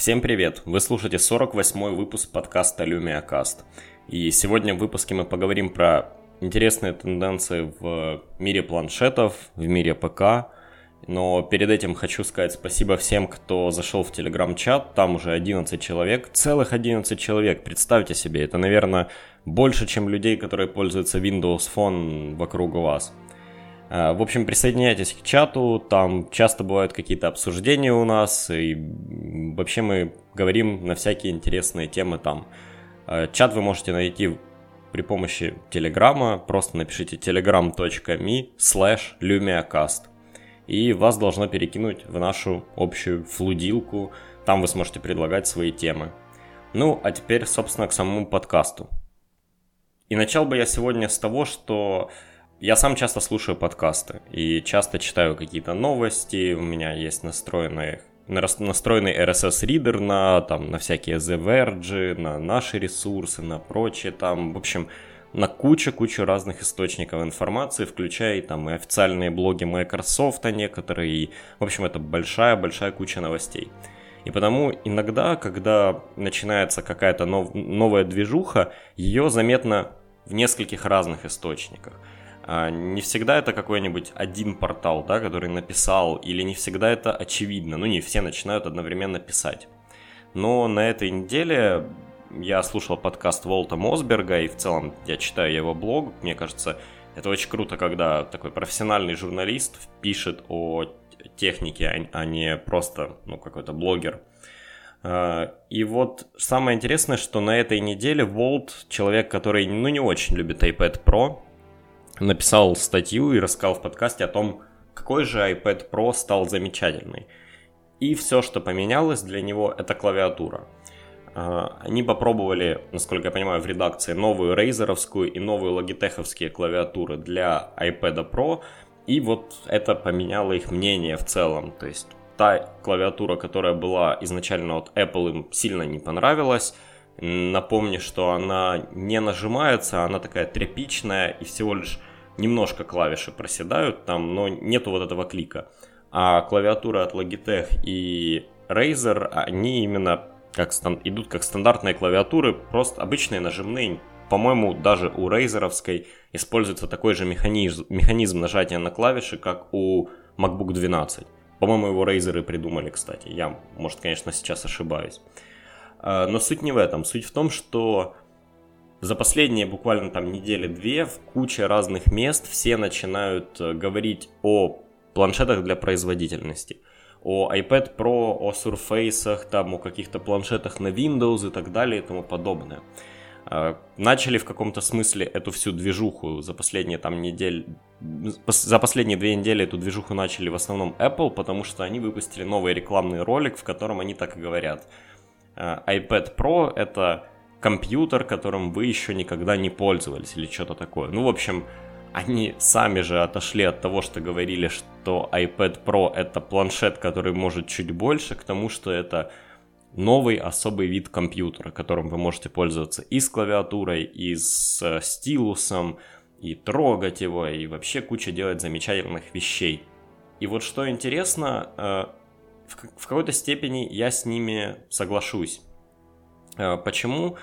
Всем привет! Вы слушаете 48-й выпуск подкаста Lumia Cast. И сегодня в выпуске мы поговорим про интересные тенденции в мире планшетов, в мире ПК. Но перед этим хочу сказать спасибо всем, кто зашел в телеграм-чат. Там уже 11 человек, целых 11 человек. Представьте себе, это, наверное, больше, чем людей, которые пользуются Windows Phone вокруг вас. Э, в общем, присоединяйтесь к чату, там часто бывают какие-то обсуждения у нас, и вообще мы говорим на всякие интересные темы там. Э, чат вы можете найти при помощи Телеграма, просто напишите telegram.me slash lumiacast, и вас должно перекинуть в нашу общую флудилку, там вы сможете предлагать свои темы. Ну, а теперь, собственно, к самому подкасту. И начал бы я сегодня с того, что я сам часто слушаю подкасты и часто читаю какие-то новости. У меня есть настроенный, настроенный RSS-ридер на, там, на всякие The Verge, на наши ресурсы, на прочее. Там, в общем, на кучу-кучу разных источников информации, включая там и официальные блоги Microsoft некоторые. И, в общем, это большая-большая куча новостей. И потому иногда, когда начинается какая-то нов- новая движуха, ее заметно в нескольких разных источниках. А, не всегда это какой-нибудь один портал, да, который написал, или не всегда это очевидно. Ну, не все начинают одновременно писать. Но на этой неделе я слушал подкаст Волта Мосберга, и в целом я читаю его блог. Мне кажется, это очень круто, когда такой профессиональный журналист пишет о технике, а, а не просто ну, какой-то блогер. А, и вот самое интересное, что на этой неделе Волт, человек, который ну, не очень любит iPad Pro, написал статью и рассказал в подкасте о том, какой же iPad Pro стал замечательный. И все, что поменялось для него, это клавиатура. А, они попробовали, насколько я понимаю, в редакции новую рейзеровскую и новую логитеховские клавиатуры для iPad Pro, и вот это поменяло их мнение в целом. То есть та клавиатура, которая была изначально от Apple, им сильно не понравилась. Напомню, что она не нажимается, она такая тряпичная и всего лишь немножко клавиши проседают там, но нету вот этого клика. А клавиатура от Logitech и Razer, они именно как идут как стандартные клавиатуры, просто обычные нажимные. По-моему, даже у Razerовской используется такой же механизм, механизм нажатия на клавиши, как у MacBook 12. По-моему, его Razer придумали, кстати. Я, может, конечно, сейчас ошибаюсь. А, но суть не в этом. Суть в том, что за последние буквально там недели-две в куче разных мест все начинают э, говорить о планшетах для производительности. О iPad Pro, о Surface, там, о каких-то планшетах на Windows и так далее и тому подобное. Э, начали в каком-то смысле эту всю движуху за последние там недель, за последние две недели эту движуху начали в основном Apple, потому что они выпустили новый рекламный ролик, в котором они так и говорят. Э, iPad Pro это компьютер, которым вы еще никогда не пользовались или что-то такое. Ну, в общем, они сами же отошли от того, что говорили, что iPad Pro это планшет, который может чуть больше, к тому, что это новый особый вид компьютера, которым вы можете пользоваться и с клавиатурой, и с э, стилусом, и трогать его, и вообще куча делать замечательных вещей. И вот что интересно, э, в какой-то степени я с ними соглашусь. Э, почему?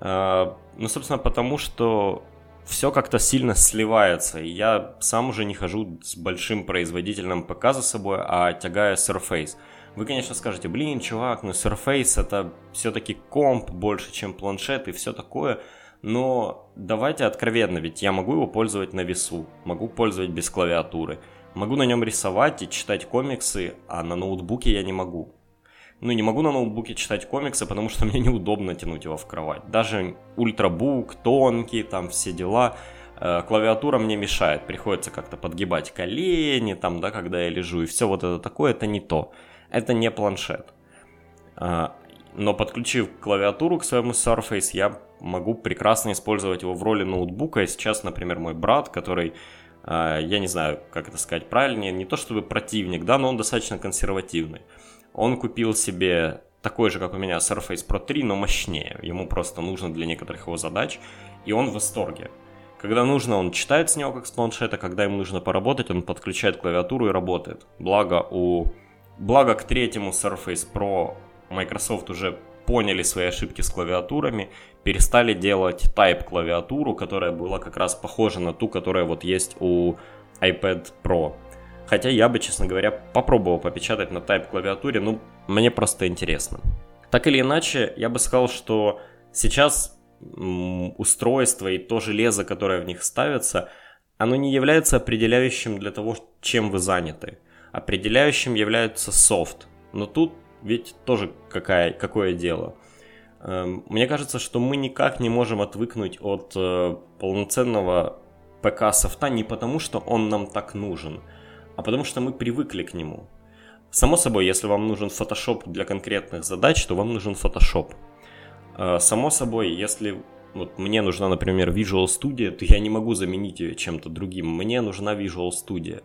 Э, ну, собственно, потому что все как-то сильно сливается. Я сам уже не хожу с большим производительным ПК за собой, а тягая Surface. Вы, конечно, скажете, блин, чувак, ну Surface это все-таки комп больше, чем планшет и все такое. Но давайте откровенно, ведь я могу его пользовать на весу, могу пользовать без клавиатуры, могу на нем рисовать и читать комиксы, а на ноутбуке я не могу ну, не могу на ноутбуке читать комиксы, потому что мне неудобно тянуть его в кровать. Даже ультрабук, тонкий, там все дела. Э, клавиатура мне мешает, приходится как-то подгибать колени, там, да, когда я лежу, и все вот это такое, это не то. Это не планшет. Э, но подключив клавиатуру к своему Surface, я могу прекрасно использовать его в роли ноутбука. И сейчас, например, мой брат, который э, я не знаю, как это сказать правильнее, не то чтобы противник, да, но он достаточно консервативный. Он купил себе такой же, как у меня, Surface Pro 3, но мощнее. Ему просто нужно для некоторых его задач, и он в восторге. Когда нужно, он читает с него как с планшета, когда ему нужно поработать, он подключает клавиатуру и работает. Благо у... Благо к третьему Surface Pro Microsoft уже поняли свои ошибки с клавиатурами, перестали делать Type клавиатуру, которая была как раз похожа на ту, которая вот есть у iPad Pro. Хотя я бы, честно говоря, попробовал попечатать на Type клавиатуре, ну, мне просто интересно. Так или иначе, я бы сказал, что сейчас устройство и то железо, которое в них ставится, оно не является определяющим для того, чем вы заняты. Определяющим является софт. Но тут ведь тоже какая, какое дело. Эм, мне кажется, что мы никак не можем отвыкнуть от э, полноценного ПК софта не потому, что он нам так нужен, а потому что мы привыкли к нему. Само собой, если вам нужен Photoshop для конкретных задач, то вам нужен Photoshop. Э, само собой, если вот мне нужна, например, Visual Studio, то я не могу заменить ее чем-то другим. Мне нужна Visual Studio.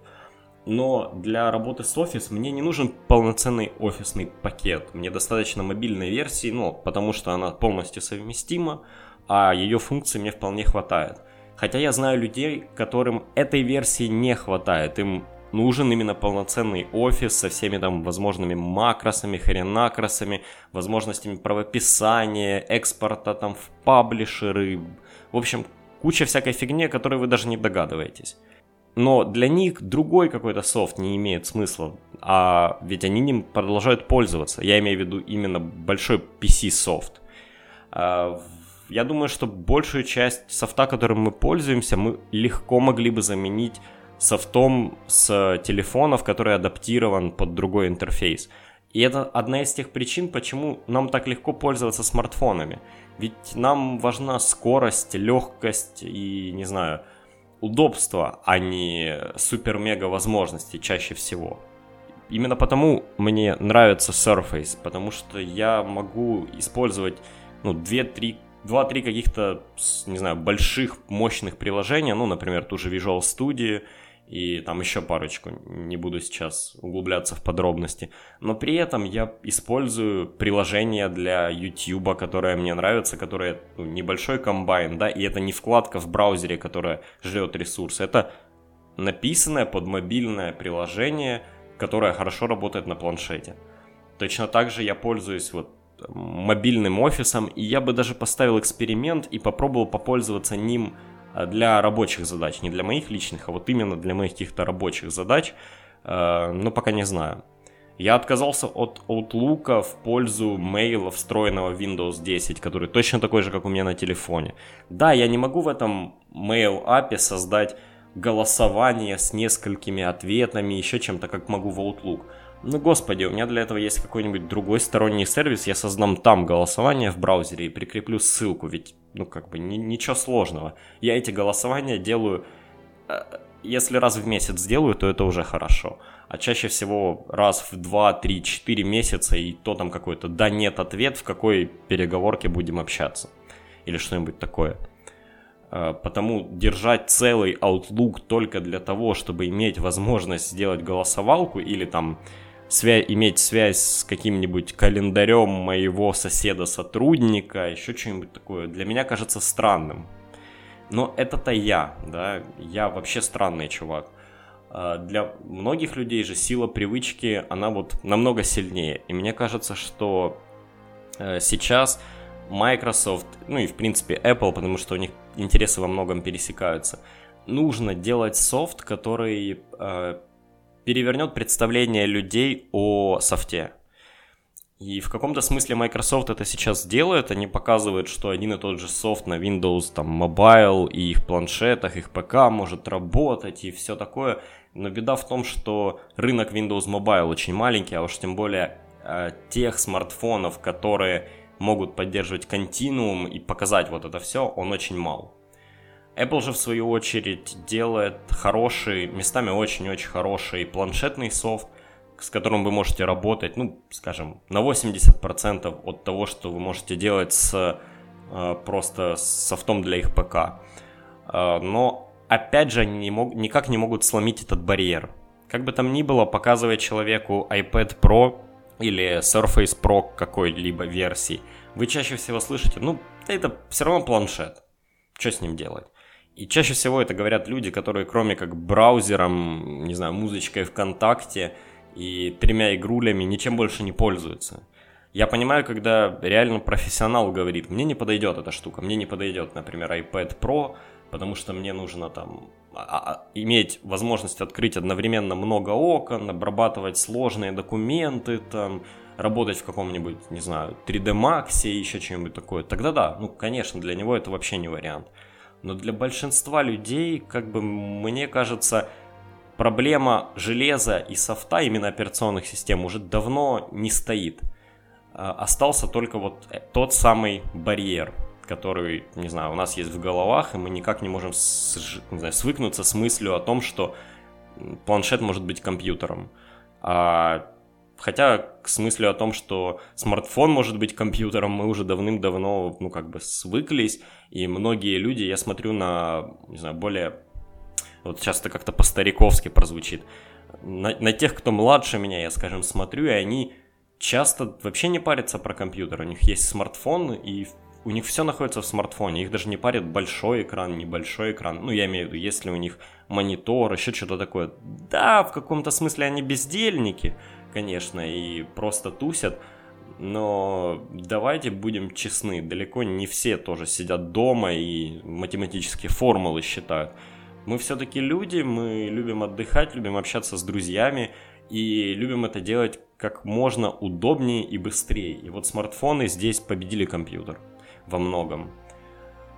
Но для работы с Office мне не нужен полноценный офисный пакет. Мне достаточно мобильной версии, ну, потому что она полностью совместима, а ее функций мне вполне хватает. Хотя я знаю людей, которым этой версии не хватает. Им нужен именно полноценный офис со всеми там возможными макросами, хренакросами, возможностями правописания, экспорта там в паблишеры. В общем, куча всякой фигни, о которой вы даже не догадываетесь. Но для них другой какой-то софт не имеет смысла, а ведь они ним продолжают пользоваться. Я имею в виду именно большой PC-софт. А, я думаю, что большую часть софта, которым мы пользуемся, мы легко могли бы заменить софтом с телефонов, который адаптирован под другой интерфейс. И это одна из тех причин, почему нам так легко пользоваться смартфонами. Ведь нам важна скорость, легкость и, не знаю, удобство, а не супер-мега возможности чаще всего. Именно потому мне нравится Surface, потому что я могу использовать ну, 2-3 2-3 каких-то, не знаю, больших, мощных приложения, ну, например, ту же Visual Studio, и там еще парочку, не буду сейчас углубляться в подробности. Но при этом я использую приложение для YouTube, которое мне нравится, которое ну, небольшой комбайн, да, и это не вкладка в браузере, которая жрет ресурсы, это написанное под мобильное приложение, которое хорошо работает на планшете. Точно так же я пользуюсь вот мобильным офисом, и я бы даже поставил эксперимент и попробовал попользоваться ним для рабочих задач, не для моих личных, а вот именно для моих каких-то рабочих задач, э, но пока не знаю. Я отказался от Outlook в пользу мейла встроенного Windows 10, который точно такой же, как у меня на телефоне. Да, я не могу в этом mail API создать голосование с несколькими ответами, еще чем-то, как могу в Outlook. Ну, господи, у меня для этого есть какой-нибудь другой сторонний сервис, я создам там голосование в браузере и прикреплю ссылку, ведь, ну, как бы, ни, ничего сложного. Я эти голосования делаю, э, если раз в месяц делаю, то это уже хорошо. А чаще всего раз в 2, 3, 4 месяца, и то там какой-то да-нет ответ, в какой переговорке будем общаться. Или что-нибудь такое. Э, потому держать целый Outlook только для того, чтобы иметь возможность сделать голосовалку или там свя- иметь связь с каким-нибудь календарем моего соседа-сотрудника, еще что-нибудь такое, для меня кажется странным. Но это-то я, да, я вообще странный чувак. А, для многих людей же сила привычки, она вот намного сильнее. И мне кажется, что э, сейчас Microsoft, ну и в принципе Apple, потому что у них интересы во многом пересекаются, нужно делать софт, который э, перевернет представление людей о софте. И в каком-то смысле Microsoft это сейчас делает, они показывают, что один и тот же софт на Windows, там, Mobile и их планшетах, их ПК может работать и все такое. Но беда в том, что рынок Windows Mobile очень маленький, а уж тем более э, тех смартфонов, которые могут поддерживать континуум и показать вот это все, он очень мал. Apple же в свою очередь делает хороший, местами очень-очень хороший планшетный софт, с которым вы можете работать, ну, скажем, на 80% от того, что вы можете делать с э, просто софтом для их ПК. Э, но, опять же, они не мог, никак не могут сломить этот барьер. Как бы там ни было, показывая человеку iPad Pro или Surface Pro какой-либо версии, вы чаще всего слышите, ну, это все равно планшет. Что с ним делать? И чаще всего это говорят люди, которые кроме как браузером, не знаю, музычкой ВКонтакте и тремя игрулями ничем больше не пользуются. Я понимаю, когда реально профессионал говорит, мне не подойдет эта штука, мне не подойдет, например, iPad Pro, потому что мне нужно там а, а, иметь возможность открыть одновременно много окон, обрабатывать сложные документы, там, работать в каком-нибудь, не знаю, 3D Max и еще чем-нибудь такое, тогда да, ну, конечно, для него это вообще не вариант. Но для большинства людей, как бы, мне кажется, проблема железа и софта, именно операционных систем, уже давно не стоит. А, остался только вот э, тот самый барьер, который, не знаю, у нас есть в головах, и мы никак не можем не знаю, свыкнуться с мыслью о том, что планшет может быть компьютером. А, хотя к смыслу о том, что смартфон может быть компьютером, мы уже давным-давно, ну, как бы свыклись, и многие люди, я смотрю на, не знаю, более, вот сейчас это как-то по-стариковски прозвучит, на, на тех, кто младше меня, я, скажем, смотрю, и они часто вообще не парятся про компьютер, у них есть смартфон, и у них все находится в смартфоне, их даже не парит большой экран, небольшой экран. Ну, я имею в виду, если у них монитор, еще что-то такое. Да, в каком-то смысле они бездельники, конечно, и просто тусят. Но давайте будем честны, далеко не все тоже сидят дома и математические формулы считают. Мы все-таки люди, мы любим отдыхать, любим общаться с друзьями и любим это делать как можно удобнее и быстрее. И вот смартфоны здесь победили компьютер во многом.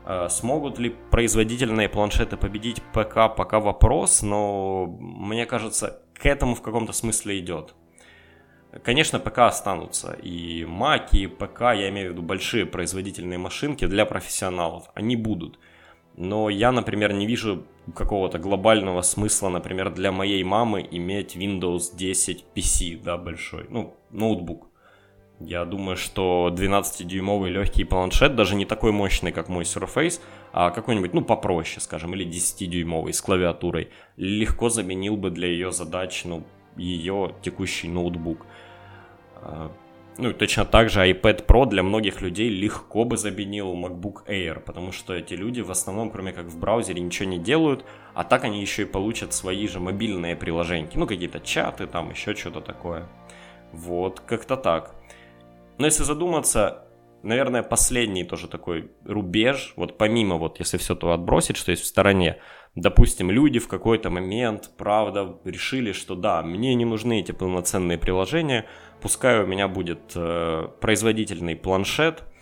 А, смогут ли производительные планшеты победить ПК, пока вопрос, но мне кажется, к этому в каком-то смысле идет. Конечно, ПК останутся, и Mac, и ПК, я имею в виду большие производительные машинки для профессионалов, они будут. Но я, например, не вижу какого-то глобального смысла, например, для моей мамы иметь Windows 10 PC, да, большой, ну, ноутбук. Я думаю, что 12-дюймовый легкий планшет, даже не такой мощный, как мой Surface, а какой-нибудь, ну, попроще, скажем, или 10-дюймовый с клавиатурой, легко заменил бы для ее задач, ну, ее текущий ноутбук. А, ну, точно так же iPad Pro для многих людей легко бы заменил MacBook Air, потому что эти люди в основном, кроме как в браузере, ничего не делают, а так они еще и получат свои же мобильные приложения, ну, какие-то чаты, там, еще что-то такое. Вот, как-то так. Но если задуматься, наверное, последний тоже такой рубеж, вот помимо вот, если все то отбросить, что есть в стороне, допустим, люди в какой-то момент, правда, решили, что да, мне не нужны эти полноценные приложения, пускай у меня будет э, производительный планшет –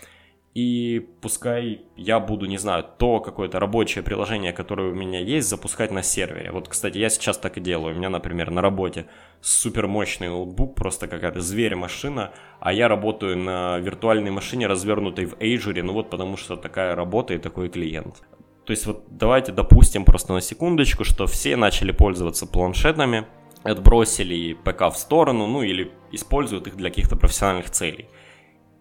и пускай я буду, не знаю, то какое-то рабочее приложение, которое у меня есть, запускать на сервере. Вот, кстати, я сейчас так и делаю. У меня, например, на работе супер мощный ноутбук, просто какая-то зверь-машина, а я работаю на виртуальной машине, развернутой в Azure, ну вот потому что такая работа и такой клиент. То есть вот давайте допустим просто на секундочку, что все начали пользоваться планшетами, отбросили ПК в сторону, ну или используют их для каких-то профессиональных целей.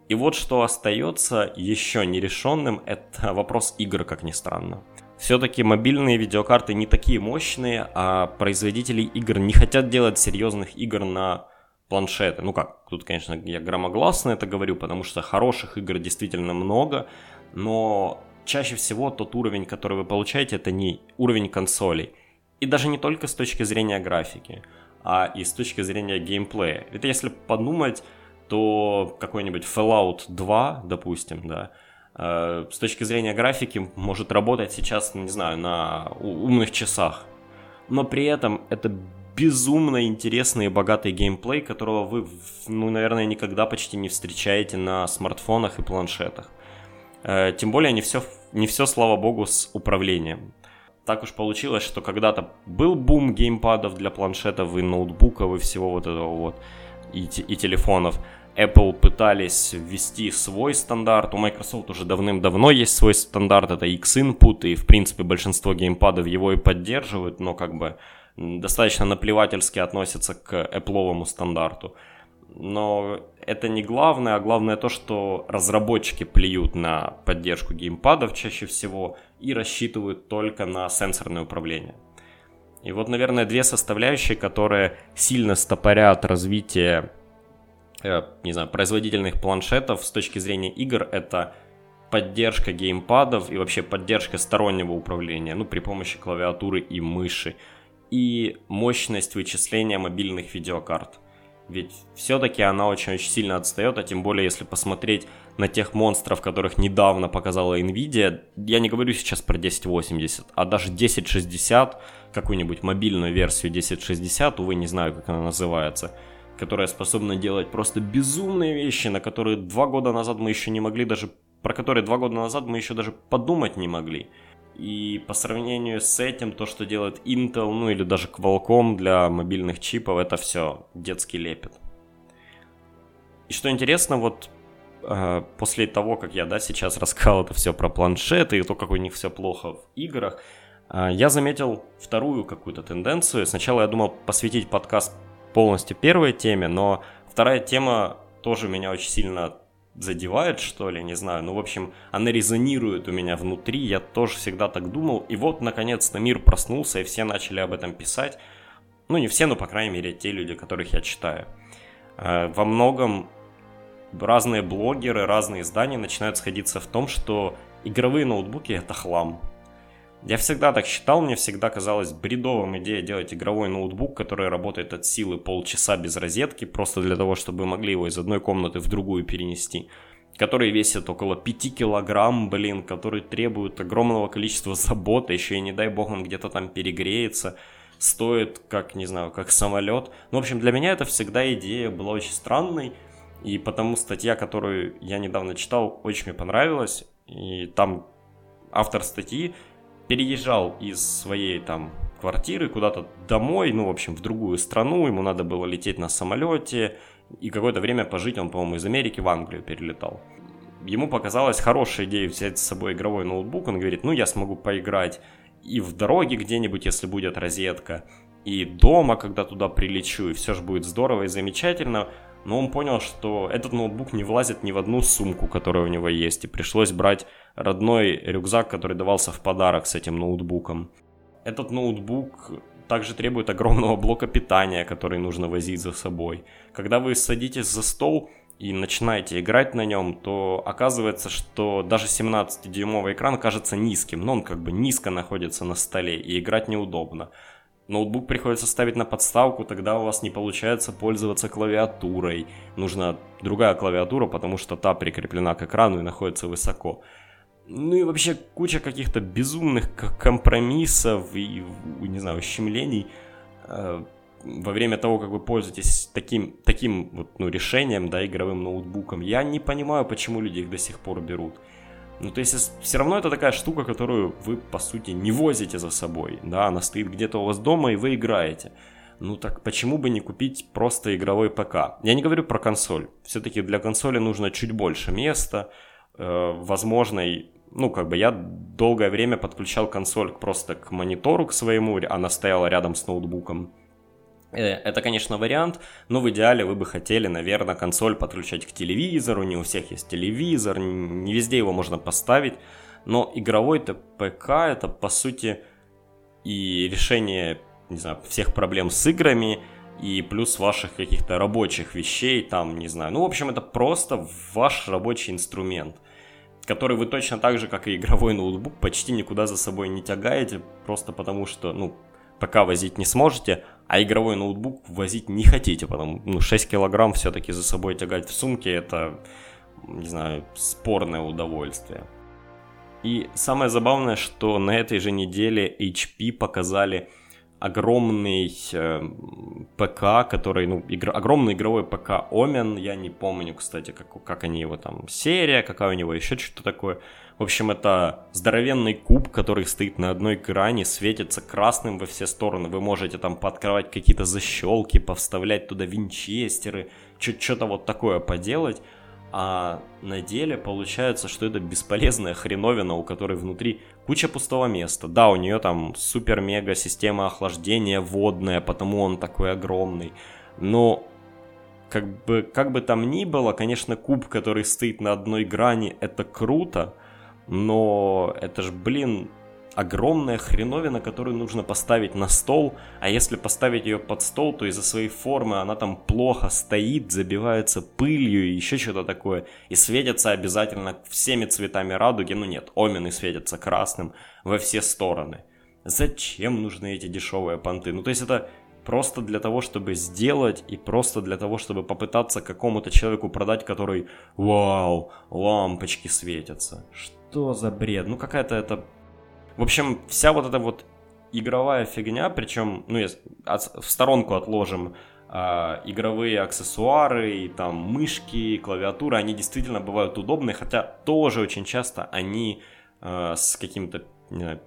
И вот что остается еще нерешенным, это вопрос игр, как ни странно. Все-таки мобильные видеокарты не такие мощные, а производители игр не хотят делать серьезных игр на планшеты. Ну как, тут, конечно, я громогласно это говорю, потому что хороших игр действительно много, но чаще всего тот уровень, который вы получаете, это не уровень консолей. И даже не только с точки зрения графики, а и с точки зрения геймплея. Это если подумать, то какой-нибудь Fallout 2, допустим, да, э, с точки зрения графики может работать сейчас, не знаю, на умных часах. Но при этом это безумно интересный и богатый геймплей, которого вы, ну, наверное, никогда почти не встречаете на смартфонах и планшетах. Э, тем более не все, не все, слава богу, с управлением. Так уж получилось, что когда-то был бум геймпадов для планшетов и ноутбуков и всего вот этого вот, и, и телефонов. Apple пытались ввести свой стандарт, у Microsoft уже давным-давно есть свой стандарт, это X-Input, и в принципе большинство геймпадов его и поддерживают, но как бы достаточно наплевательски относятся к Apple стандарту. Но это не главное, а главное то, что разработчики плюют на поддержку геймпадов чаще всего и рассчитывают только на сенсорное управление. И вот, наверное, две составляющие, которые сильно стопорят развитие Э, не знаю, производительных планшетов с точки зрения игр это поддержка геймпадов и вообще поддержка стороннего управления, ну, при помощи клавиатуры и мыши, и мощность вычисления мобильных видеокарт. Ведь все-таки она очень-очень сильно отстает, а тем более если посмотреть на тех монстров, которых недавно показала Nvidia, я не говорю сейчас про 1080, а даже 1060, какую-нибудь мобильную версию 1060, увы, не знаю, как она называется, которая способна делать просто безумные вещи, на которые два года назад мы еще не могли даже, про которые два года назад мы еще даже подумать не могли. И по сравнению с этим, то, что делает Intel, ну или даже Qualcomm для мобильных чипов, это все детский лепет. И что интересно, вот э, после того, как я, да, сейчас рассказал это все про планшеты и то, как у них все плохо в играх, э, я заметил вторую какую-то тенденцию. Сначала я думал посвятить подкаст полностью первой теме, но вторая тема тоже меня очень сильно задевает, что ли, не знаю. Ну, в общем, она резонирует у меня внутри, я тоже всегда так думал. И вот, наконец-то, мир проснулся, и все начали об этом писать. Ну, не все, но, по крайней мере, те люди, которых я читаю. Э, во многом разные блогеры, разные издания начинают сходиться в том, что игровые ноутбуки — это хлам. Я всегда так считал, мне всегда казалось бредовым идея делать игровой ноутбук, который работает от силы полчаса без розетки, просто для того, чтобы могли его из одной комнаты в другую перенести. Который весит около 5 килограмм, блин, который требует огромного количества заботы, еще и не дай бог он где-то там перегреется, стоит как, не знаю, как самолет. Ну, в общем, для меня это всегда идея была очень странной, и потому статья, которую я недавно читал, очень мне понравилась, и там автор статьи переезжал из своей там квартиры куда-то домой, ну, в общем, в другую страну, ему надо было лететь на самолете, и какое-то время пожить он, по-моему, из Америки в Англию перелетал. Ему показалась хорошая идея взять с собой игровой ноутбук, он говорит, ну, я смогу поиграть и в дороге где-нибудь, если будет розетка, и дома, когда туда прилечу, и все же будет здорово и замечательно, но он понял, что этот ноутбук не влазит ни в одну сумку, которая у него есть, и пришлось брать родной рюкзак, который давался в подарок с этим ноутбуком. Этот ноутбук также требует огромного блока питания, который нужно возить за собой. Когда вы садитесь за стол и начинаете играть на нем, то оказывается, что даже 17-дюймовый экран кажется низким, но он как бы низко находится на столе и играть неудобно ноутбук приходится ставить на подставку, тогда у вас не получается пользоваться клавиатурой. Нужна другая клавиатура, потому что та прикреплена к экрану и находится высоко. Ну и вообще куча каких-то безумных компромиссов и, не знаю, ущемлений э, во время того, как вы пользуетесь таким, таким вот, ну, решением, да, игровым ноутбуком. Я не понимаю, почему люди их до сих пор берут. Ну, то есть, все равно это такая штука, которую вы, по сути, не возите за собой, да, она стоит где-то у вас дома, и вы играете. Ну так почему бы не купить просто игровой ПК? Я не говорю про консоль. Все-таки для консоли нужно чуть больше места, э, возможно, ну, как бы я долгое время подключал консоль просто к монитору к своему, она стояла рядом с ноутбуком. Э, это, конечно, вариант, но в идеале вы бы хотели, наверное, консоль подключать к телевизору. Не у всех есть телевизор, не везде его можно поставить. Но игровой ПК это, по сути, и решение, не знаю, всех проблем с играми, и плюс ваших каких-то рабочих вещей, там, не знаю. Ну, в общем, это просто ваш рабочий инструмент, который вы точно так же, как и игровой ноутбук, почти никуда за собой не тягаете, просто потому что, ну, ПК возить не сможете, а игровой ноутбук возить не хотите, потому ну 6 килограмм все-таки за собой тягать в сумке это, не знаю, спорное удовольствие. И самое забавное, что на этой же неделе HP показали огромный э, ПК, который, ну, игр, огромный игровой ПК Omen, я не помню, кстати, как, как они его там, серия, какая у него еще что-то такое. В общем, это здоровенный куб, который стоит на одной кране, светится красным во все стороны. Вы можете там пооткрывать какие-то защелки, повставлять туда винчестеры, что-то вот такое поделать. А на деле получается, что это бесполезная хреновина, у которой внутри куча пустого места. Да, у нее там супер-мега система охлаждения водная, потому он такой огромный. Но как бы, как бы там ни было, конечно, куб, который стоит на одной грани, это круто, но это ж, блин, огромная хреновина, которую нужно поставить на стол, а если поставить ее под стол, то из-за своей формы она там плохо стоит, забивается пылью и еще что-то такое, и светится обязательно всеми цветами радуги, ну нет, омены светятся красным во все стороны. Зачем нужны эти дешевые понты? Ну то есть это просто для того, чтобы сделать и просто для того, чтобы попытаться какому-то человеку продать, который «Вау, лампочки светятся». Что за бред? Ну какая-то это... В общем, вся вот эта вот игровая фигня, причем, ну, если в сторонку отложим э, игровые аксессуары, и там мышки, клавиатура, они действительно бывают удобные, хотя тоже очень часто они э, с каким-то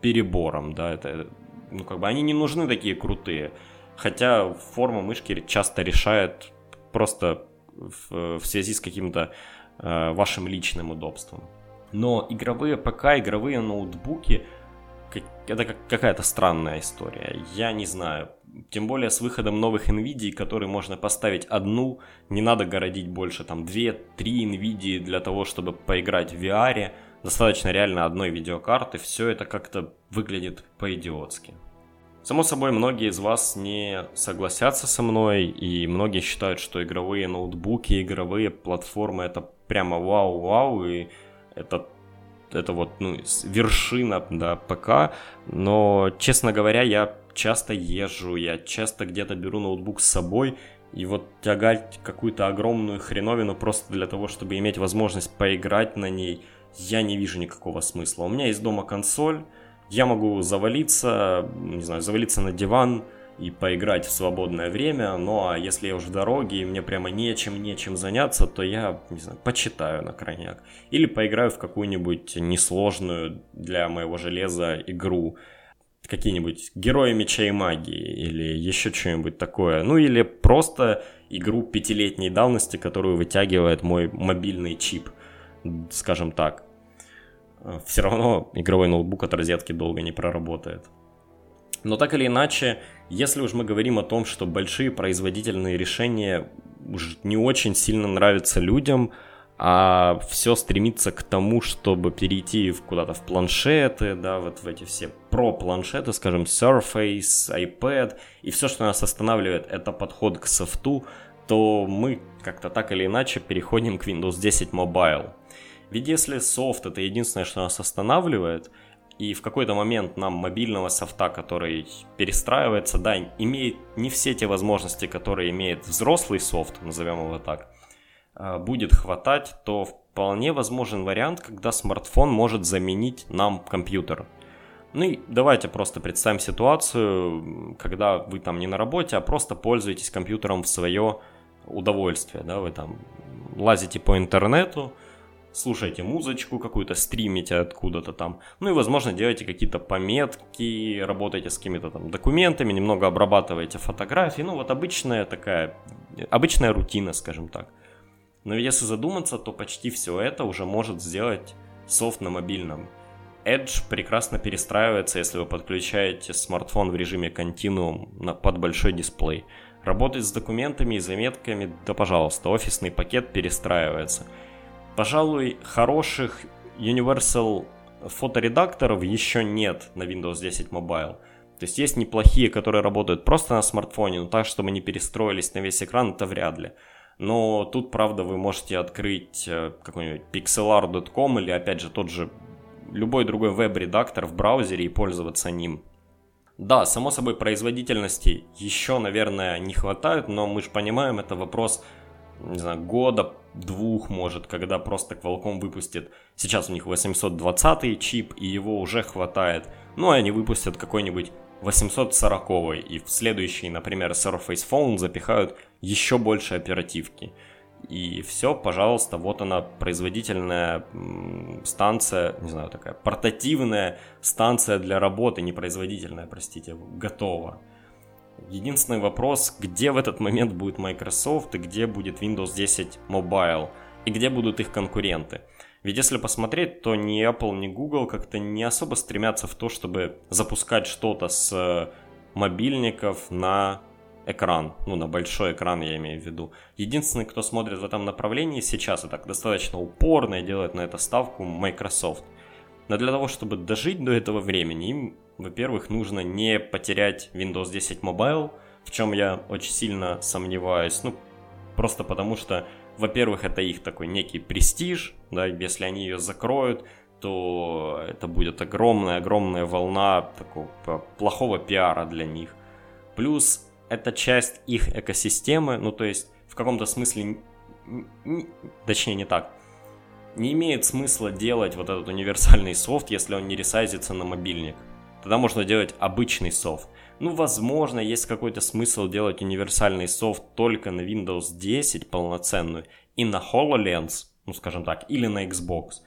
перебором, да, это, ну, как бы они не нужны такие крутые. Хотя форма мышки часто решает просто в, в связи с каким-то э, вашим личным удобством. Но игровые ПК, игровые ноутбуки это как, какая-то странная история. Я не знаю. Тем более с выходом новых NVIDIA, которые можно поставить одну, не надо городить больше, там, 2-3 NVIDIA для того, чтобы поиграть в VR. Достаточно реально одной видеокарты, все это как-то выглядит по-идиотски. Само собой, многие из вас не согласятся со мной, и многие считают, что игровые ноутбуки, игровые платформы это прямо вау-вау, и это, это вот ну, вершина да, ПК. Но, честно говоря, я часто езжу, я часто где-то беру ноутбук с собой, и вот тягать какую-то огромную хреновину просто для того, чтобы иметь возможность поиграть на ней, я не вижу никакого смысла. У меня есть дома консоль, я могу завалиться, не знаю, завалиться на диван и поиграть в свободное время, ну а если я уже в дороге и мне прямо нечем, нечем заняться, то я, не знаю, почитаю на крайняк. Или поиграю в какую-нибудь несложную для моего железа игру, какие-нибудь герои меча и магии или еще что-нибудь такое. Ну или просто игру пятилетней давности, которую вытягивает мой мобильный чип, скажем так. Э, все равно игровой ноутбук от розетки долго не проработает. Но так или иначе, если уж мы говорим о том, что большие производительные решения уж не очень сильно нравятся людям, а все стремится к тому, чтобы перейти куда-то в планшеты, да, вот в эти все про-планшеты, скажем, Surface, iPad, и все, что нас останавливает, это подход к софту, то мы как-то так или иначе переходим к Windows 10 Mobile. Ведь если софт это единственное, что нас останавливает, и в какой-то момент нам мобильного софта, который перестраивается, да, имеет не все те возможности, которые имеет взрослый софт, назовем его так, а, будет хватать, то вполне возможен вариант, когда смартфон может заменить нам компьютер. Ну и давайте просто представим ситуацию, когда вы там не на работе, а просто пользуетесь компьютером в свое удовольствие, да, вы там лазите по интернету, слушаете музычку какую-то, стримите откуда-то там. Ну и, возможно, делаете какие-то пометки, работаете с какими-то там документами, немного обрабатываете фотографии. Ну вот обычная такая, обычная рутина, скажем так. Но если задуматься, то почти все это уже может сделать софт на мобильном. Edge прекрасно перестраивается, если вы подключаете смартфон в режиме Continuum под большой дисплей. Работать с документами и заметками, да пожалуйста, офисный пакет перестраивается – Пожалуй, хороших Universal фоторедакторов еще нет на Windows 10 Mobile. То есть есть неплохие, которые работают просто на смартфоне, но так, чтобы они перестроились на весь экран, это вряд ли. Но тут, правда, вы можете открыть э, какой-нибудь pixelar.com или, опять же, тот же любой другой веб-редактор в браузере и пользоваться ним. Да, само собой, производительности еще, наверное, не хватает, но мы же понимаем, это вопрос не знаю, года, двух, может, когда просто Qualcomm выпустит, сейчас у них 820 чип, и его уже хватает, ну, и они выпустят какой-нибудь 840 и в следующий, например, Surface Phone запихают еще больше оперативки. И все, пожалуйста, вот она, производительная станция, не знаю, такая портативная станция для работы, не производительная, простите, готова. Единственный вопрос, где в этот момент будет Microsoft и где будет Windows 10 Mobile и где будут их конкуренты. Ведь если посмотреть, то ни Apple, ни Google как-то не особо стремятся в то, чтобы запускать что-то с э, мобильников на экран, ну, на большой экран я имею в виду. Единственный, кто смотрит в этом направлении сейчас и так достаточно упорно и делает на это ставку Microsoft. Но для того, чтобы дожить до этого времени, им во-первых, нужно не потерять Windows 10 Mobile, в чем я очень сильно сомневаюсь. Ну, просто потому что, во-первых, это их такой некий престиж, да, если они ее закроют, то это будет огромная-огромная волна такого плохого пиара для них. Плюс это часть их экосистемы, ну то есть в каком-то смысле, точнее не так, не имеет смысла делать вот этот универсальный софт, если он не ресайзится на мобильник. Тогда можно делать обычный софт. Ну, возможно, есть какой-то смысл делать универсальный софт только на Windows 10 полноценную и на HoloLens, ну, скажем так, или на Xbox.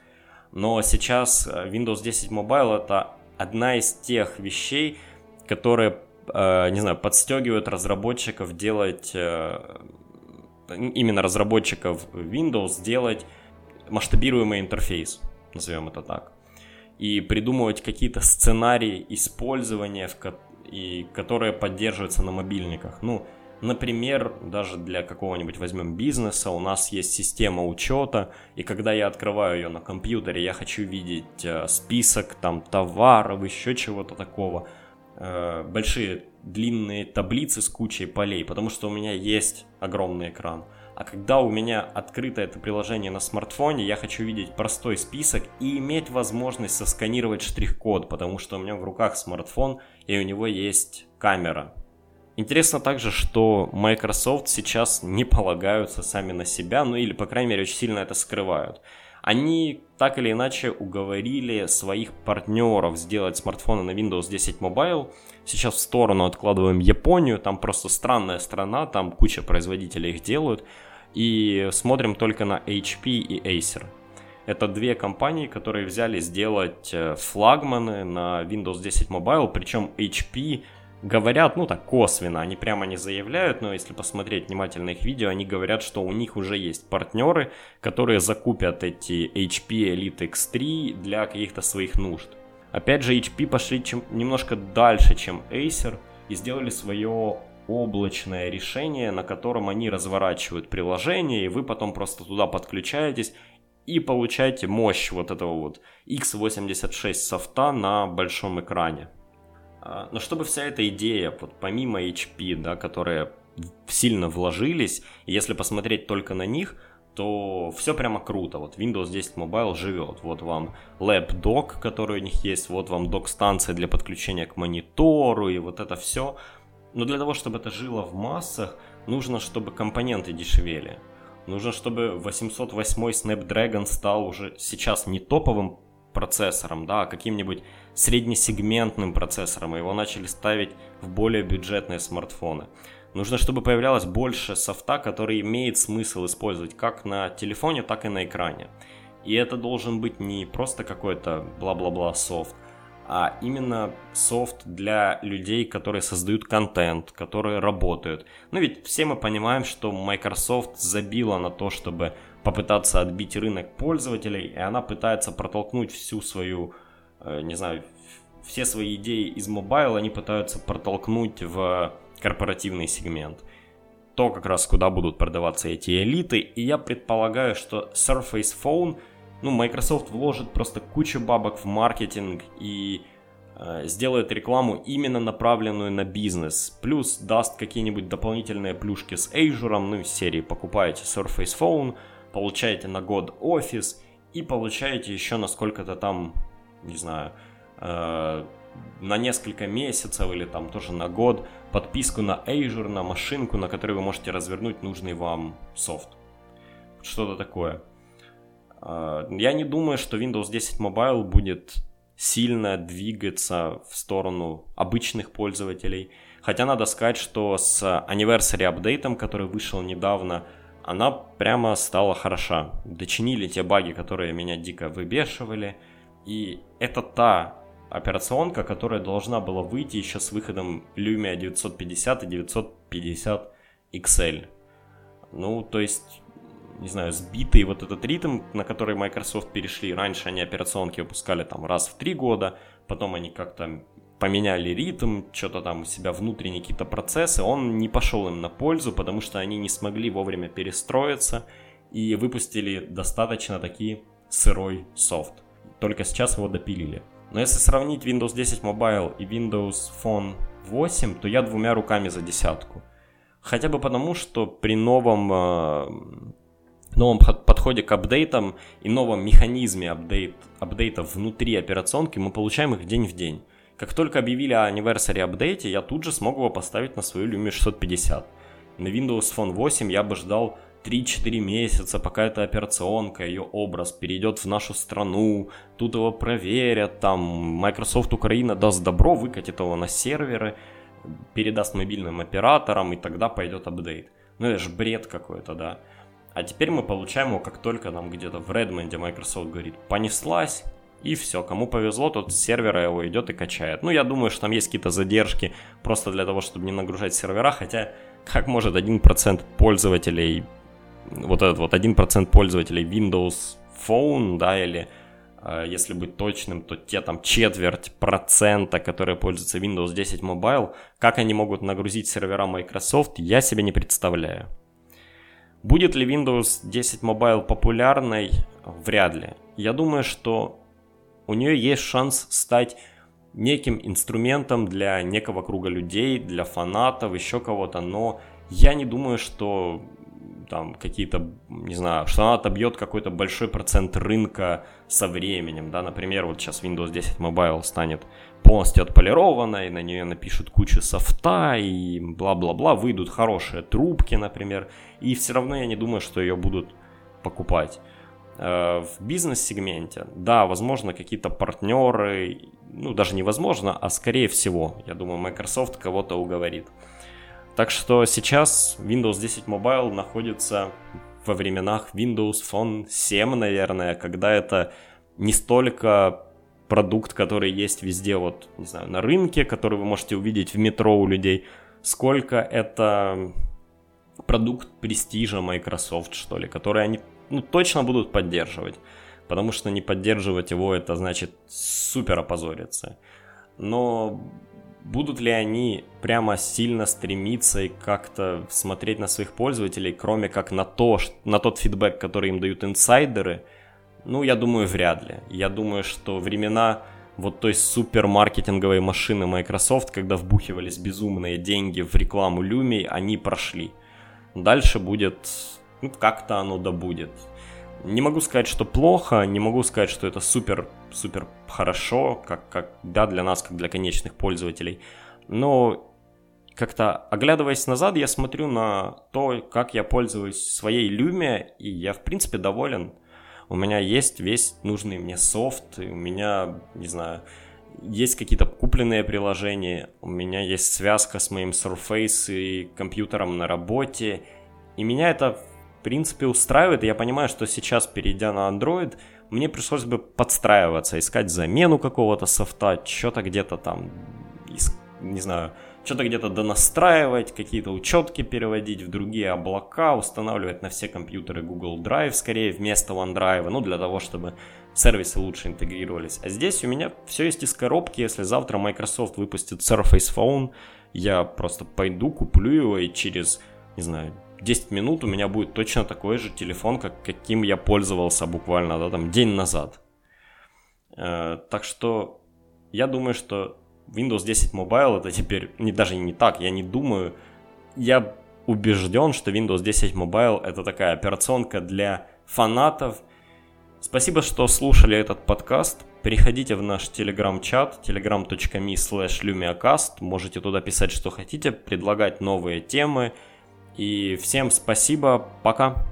Но сейчас э, Windows 10 Mobile это одна из тех вещей, которые, э, не знаю, подстегивают разработчиков делать, э, именно разработчиков Windows делать масштабируемый интерфейс, назовем это так. И придумывать какие-то сценарии использования, в, и которые поддерживаются на мобильниках. Ну, Например, даже для какого-нибудь возьмем бизнеса у нас есть система учета, и когда я открываю ее на компьютере, я хочу видеть э, список там товаров, еще чего-то такого, э, большие длинные таблицы с кучей полей, потому что у меня есть огромный экран. А когда у меня открыто это приложение на смартфоне, я хочу видеть простой список и иметь возможность сосканировать штрих-код, потому что у меня в руках смартфон и у него есть камера, Интересно также, что Microsoft сейчас не полагаются сами на себя, ну или, по крайней мере, очень сильно это скрывают. Они так или иначе уговорили своих партнеров сделать смартфоны на Windows 10 Mobile. Сейчас в сторону откладываем Японию, там просто странная страна, там куча производителей их делают. И смотрим только на HP и Acer. Это две компании, которые взяли сделать э, флагманы на Windows 10 Mobile, причем HP говорят, ну так косвенно, они прямо не заявляют, но если посмотреть внимательно их видео, они говорят, что у них уже есть партнеры, которые закупят эти HP Elite X3 для каких-то своих нужд. Опять же, HP пошли чем, немножко дальше, чем Acer, и сделали свое облачное решение, на котором они разворачивают приложение, и вы потом просто туда подключаетесь и получаете мощь вот этого вот x86 софта на большом экране. А, но чтобы вся эта идея, вот помимо HP, да, которые сильно вложились, если посмотреть только на них, то все прямо круто. Вот Windows 10 Mobile живет. Вот вам Lab Dock, который у них есть, вот вам док-станция для подключения к монитору, и вот это все. Но для того, чтобы это жило в массах, нужно, чтобы компоненты дешевели. Нужно, чтобы 808 Snapdragon стал уже сейчас не топовым процессором, да, каким-нибудь среднесегментным процессором, и его начали ставить в более бюджетные смартфоны. Нужно, чтобы появлялось больше софта, который имеет смысл использовать как на телефоне, так и на экране. И это должен быть не просто какой-то бла-бла-бла софт, а именно софт для людей, которые создают контент, которые работают. Ну ведь все мы понимаем, что Microsoft забила на то, чтобы попытаться отбить рынок пользователей, и она пытается протолкнуть всю свою Э, не знаю, все свои идеи из mobile они пытаются протолкнуть в корпоративный сегмент. То как раз куда будут продаваться эти элиты. И я предполагаю, что Surface Phone, ну, Microsoft вложит просто кучу бабок в маркетинг и э, сделает рекламу именно направленную на бизнес. Плюс даст какие-нибудь дополнительные плюшки с Azure, ну, из серии покупаете Surface Phone, получаете на год офис и получаете еще на сколько-то там не знаю, э, на несколько месяцев или там тоже на год подписку на Azure, на машинку, на которой вы можете развернуть нужный вам софт. Что-то такое. Э, я не думаю, что Windows 10 Mobile будет сильно двигаться в сторону обычных пользователей. Хотя надо сказать, что с Anniversary апдейтом, который вышел недавно, она прямо стала хороша. Дочинили те баги, которые меня дико выбешивали – и это та операционка, которая должна была выйти еще с выходом Lumia 950 и 950 XL. Ну, то есть, не знаю, сбитый вот этот ритм, на который Microsoft перешли. Раньше они операционки выпускали там раз в три года, потом они как-то поменяли ритм, что-то там у себя внутренние какие-то процессы, он не пошел им на пользу, потому что они не смогли вовремя перестроиться и выпустили достаточно такие сырой софт только сейчас его допилили. Но если сравнить Windows 10 Mobile и Windows Phone 8, то я двумя руками за десятку. Хотя бы потому, что при новом, э, новом подходе к апдейтам и новом механизме апдейт, апдейтов внутри операционки мы получаем их день в день. Как только объявили о Anniversary апдейте, я тут же смог его поставить на свою Lumia 650. На Windows Phone 8 я бы ждал 3-4 месяца, пока эта операционка, ее образ перейдет в нашу страну, тут его проверят, там Microsoft Украина даст добро, выкатит его на серверы, передаст мобильным операторам, и тогда пойдет апдейт. Ну это же бред какой-то, да. А теперь мы получаем его, как только нам где-то в Redmond Microsoft говорит, понеслась, и все, кому повезло, тот с сервера его идет и качает. Ну, я думаю, что там есть какие-то задержки просто для того, чтобы не нагружать сервера, хотя как может 1% пользователей, вот этот вот 1% пользователей Windows Phone, да, или э, если быть точным, то те там четверть процента, которые пользуются Windows 10 Mobile, как они могут нагрузить сервера Microsoft, я себе не представляю. Будет ли Windows 10 Mobile популярной? Вряд ли. Я думаю, что у нее есть шанс стать неким инструментом для некого круга людей, для фанатов, еще кого-то, но я не думаю, что там какие-то, не знаю, что она отобьет какой-то большой процент рынка со временем, да, например, вот сейчас Windows 10 Mobile станет полностью отполированной, на нее напишут кучу софта и бла-бла-бла, выйдут хорошие трубки, например, и все равно я не думаю, что ее будут покупать. Э, в бизнес-сегменте, да, возможно, какие-то партнеры, ну, даже невозможно, а скорее всего, я думаю, Microsoft кого-то уговорит. Так что сейчас Windows 10 Mobile находится во временах Windows Phone 7, наверное, когда это не столько продукт, который есть везде, вот, не знаю, на рынке, который вы можете увидеть в метро у людей, сколько это продукт престижа Microsoft, что ли, который они ну, точно будут поддерживать. Потому что не поддерживать его, это значит супер опозориться. Но будут ли они прямо сильно стремиться и как-то смотреть на своих пользователей, кроме как на, то, на тот фидбэк, который им дают инсайдеры, ну, я думаю, вряд ли. Я думаю, что времена вот той супермаркетинговой машины Microsoft, когда вбухивались безумные деньги в рекламу Lumia, они прошли. Дальше будет ну, как-то оно да будет. Не могу сказать, что плохо, не могу сказать, что это супер, супер хорошо, как, как, да, для нас, как для конечных пользователей. Но как-то оглядываясь назад, я смотрю на то, как я пользуюсь своей Lumia, и я, в принципе, доволен. У меня есть весь нужный мне софт, и у меня, не знаю, есть какие-то купленные приложения, у меня есть связка с моим Surface и компьютером на работе, и меня это в принципе устраивает. Я понимаю, что сейчас, перейдя на Android, мне пришлось бы подстраиваться, искать замену какого-то софта, что-то где-то там, не знаю, что-то где-то донастраивать, какие-то учетки переводить в другие облака, устанавливать на все компьютеры Google Drive скорее вместо OneDrive, ну для того, чтобы сервисы лучше интегрировались. А здесь у меня все есть из коробки, если завтра Microsoft выпустит Surface Phone, я просто пойду, куплю его и через, не знаю, 10 минут у меня будет точно такой же телефон, как, каким я пользовался буквально да, там, день назад. Э, так что я думаю, что Windows 10 Mobile это теперь не, даже не так, я не думаю, я убежден, что Windows 10 Mobile это такая операционка для фанатов. Спасибо, что слушали этот подкаст. Переходите в наш телеграм-чат telegram.me slash lumiacast. Можете туда писать, что хотите, предлагать новые темы – и всем спасибо, пока.